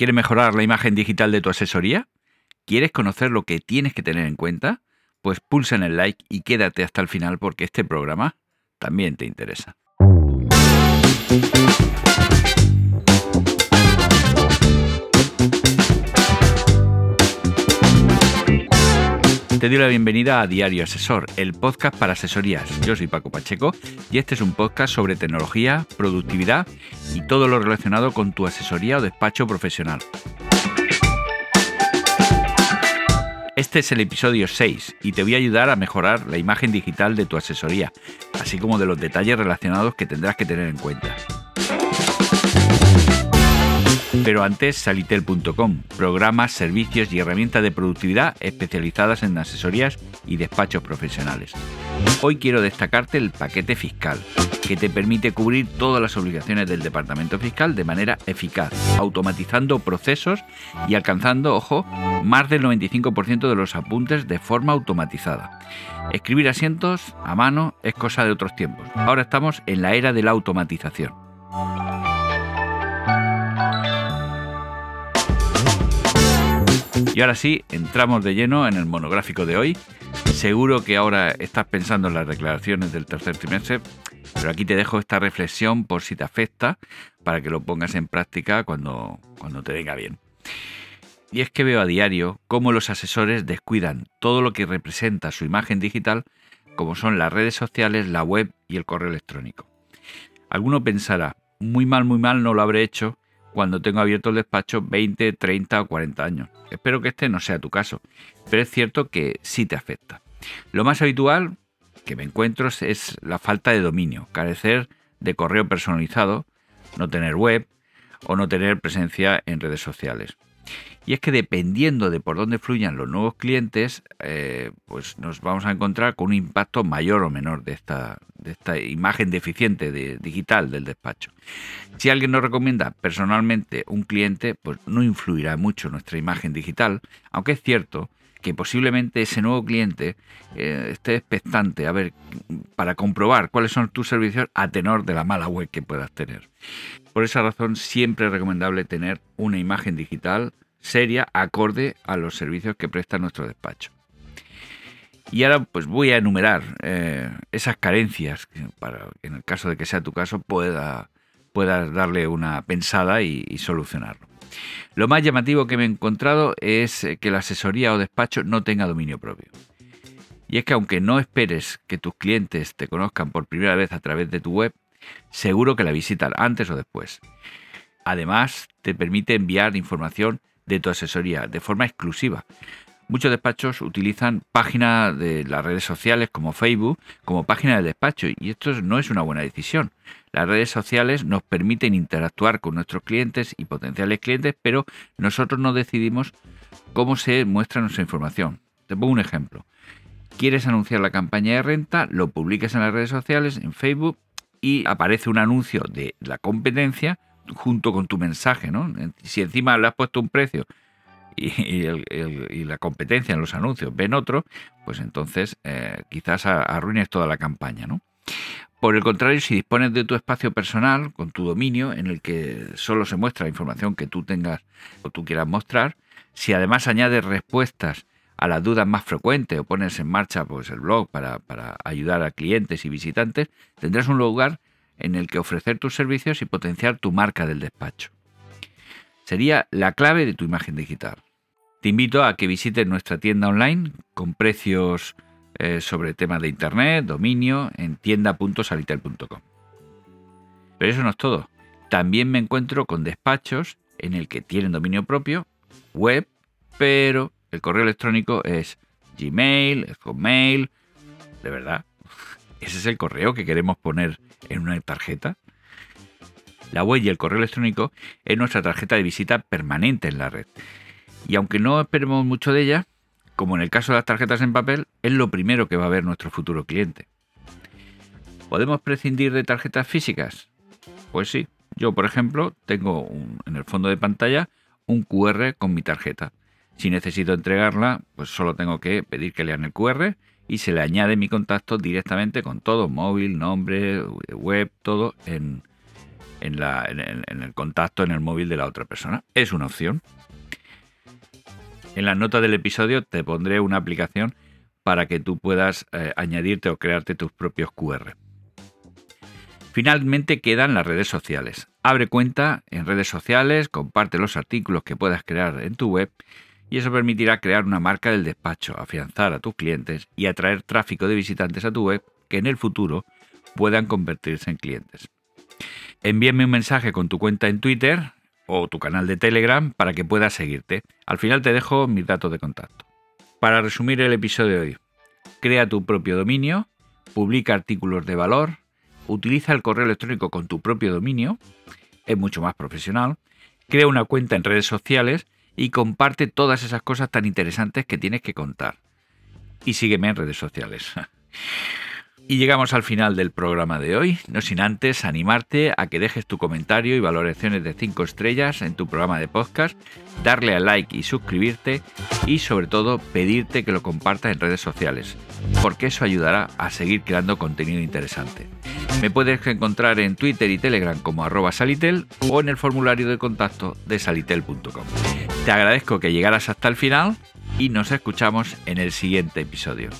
¿Quieres mejorar la imagen digital de tu asesoría? ¿Quieres conocer lo que tienes que tener en cuenta? Pues pulsa en el like y quédate hasta el final porque este programa también te interesa. Te doy la bienvenida a Diario Asesor, el podcast para asesorías. Yo soy Paco Pacheco y este es un podcast sobre tecnología, productividad y todo lo relacionado con tu asesoría o despacho profesional. Este es el episodio 6 y te voy a ayudar a mejorar la imagen digital de tu asesoría, así como de los detalles relacionados que tendrás que tener en cuenta. Pero antes, salitel.com, programas, servicios y herramientas de productividad especializadas en asesorías y despachos profesionales. Hoy quiero destacarte el paquete fiscal, que te permite cubrir todas las obligaciones del departamento fiscal de manera eficaz, automatizando procesos y alcanzando, ojo, más del 95% de los apuntes de forma automatizada. Escribir asientos a mano es cosa de otros tiempos. Ahora estamos en la era de la automatización. Y ahora sí, entramos de lleno en el monográfico de hoy. Seguro que ahora estás pensando en las declaraciones del tercer trimestre, pero aquí te dejo esta reflexión por si te afecta para que lo pongas en práctica cuando, cuando te venga bien. Y es que veo a diario cómo los asesores descuidan todo lo que representa su imagen digital, como son las redes sociales, la web y el correo electrónico. Alguno pensará, muy mal, muy mal no lo habré hecho cuando tengo abierto el despacho 20, 30 o 40 años. Espero que este no sea tu caso, pero es cierto que sí te afecta. Lo más habitual que me encuentro es la falta de dominio, carecer de correo personalizado, no tener web o no tener presencia en redes sociales. Y es que dependiendo de por dónde fluyan los nuevos clientes, eh, pues nos vamos a encontrar con un impacto mayor o menor de esta, de esta imagen deficiente de, digital del despacho. Si alguien nos recomienda personalmente un cliente, pues no influirá mucho nuestra imagen digital, aunque es cierto que posiblemente ese nuevo cliente eh, esté expectante a ver para comprobar cuáles son tus servicios a tenor de la mala web que puedas tener. Por esa razón siempre es recomendable tener una imagen digital seria acorde a los servicios que presta nuestro despacho. Y ahora pues voy a enumerar eh, esas carencias para que en el caso de que sea tu caso pueda, puedas darle una pensada y solucionarlo. Lo más llamativo que me he encontrado es que la asesoría o despacho no tenga dominio propio. Y es que aunque no esperes que tus clientes te conozcan por primera vez a través de tu web, seguro que la visitan antes o después. Además, te permite enviar información de tu asesoría de forma exclusiva. Muchos despachos utilizan páginas de las redes sociales como Facebook como página de despacho y esto no es una buena decisión. Las redes sociales nos permiten interactuar con nuestros clientes y potenciales clientes, pero nosotros no decidimos cómo se muestra nuestra información. Te pongo un ejemplo. Quieres anunciar la campaña de renta, lo publicas en las redes sociales, en Facebook, y aparece un anuncio de la competencia junto con tu mensaje, ¿no? Si encima le has puesto un precio y, la competencia en los anuncios ven otro, pues entonces eh, quizás arruines toda la campaña, ¿no? Por el contrario, si dispones de tu espacio personal, con tu dominio, en el que solo se muestra la información que tú tengas o tú quieras mostrar, si además añades respuestas a las dudas más frecuentes o pones en marcha pues, el blog para ayudar a clientes y visitantes, tendrás un lugar en el que ofrecer tus servicios y potenciar tu marca del despacho. Sería la clave de tu imagen digital. Te invito a que visites nuestra tienda online con precios eh, sobre temas de internet, dominio, en tienda.salitel.com. Pero eso no es todo. También me encuentro con despachos en el que tienen dominio propio, web, pero el correo electrónico es Gmail, es Hotmail. De verdad, ese es el correo que queremos poner en una tarjeta. La web y el correo electrónico es nuestra tarjeta de visita permanente en la red. Y aunque no esperemos mucho de ella, como en el caso de las tarjetas en papel, es lo primero que va a ver nuestro futuro cliente. ¿Podemos prescindir de tarjetas físicas? Pues sí. Yo, por ejemplo, tengo en el fondo de pantalla un QR con mi tarjeta. Si necesito entregarla, pues solo tengo que pedir que lean el QR y se le añade mi contacto directamente con todo, móvil, nombre, web, todo en, en, el, contacto en el móvil de la otra persona. Es una opción. En las notas del episodio te pondré una aplicación para que tú puedas eh, añadirte o crearte tus propios QR. Finalmente quedan las redes sociales. Abre cuenta en redes sociales, comparte los artículos que puedas crear en tu web y eso permitirá crear una marca del despacho, afianzar a tus clientes y atraer tráfico de visitantes a tu web que en el futuro puedan convertirse en clientes. Envíame un mensaje con tu cuenta en Twitter o tu canal de Telegram para que puedas seguirte. Al final te dejo mis datos de contacto. Para resumir el episodio de hoy, crea tu propio dominio, publica artículos de valor, utiliza el correo electrónico con tu propio dominio, es mucho más profesional, crea una cuenta en redes sociales y comparte todas esas cosas tan interesantes que tienes que contar. Y sígueme en redes sociales. Y llegamos al final del programa de hoy, no sin antes animarte a que dejes tu comentario y valoraciones de 5 estrellas en tu programa de podcast, darle a like y suscribirte y sobre todo pedirte que lo compartas en redes sociales, porque eso ayudará a seguir creando contenido interesante. Me puedes encontrar en Twitter y Telegram como arroba salitel o en el formulario de contacto de salitel.com. Te agradezco que llegaras hasta el final y nos escuchamos en el siguiente episodio.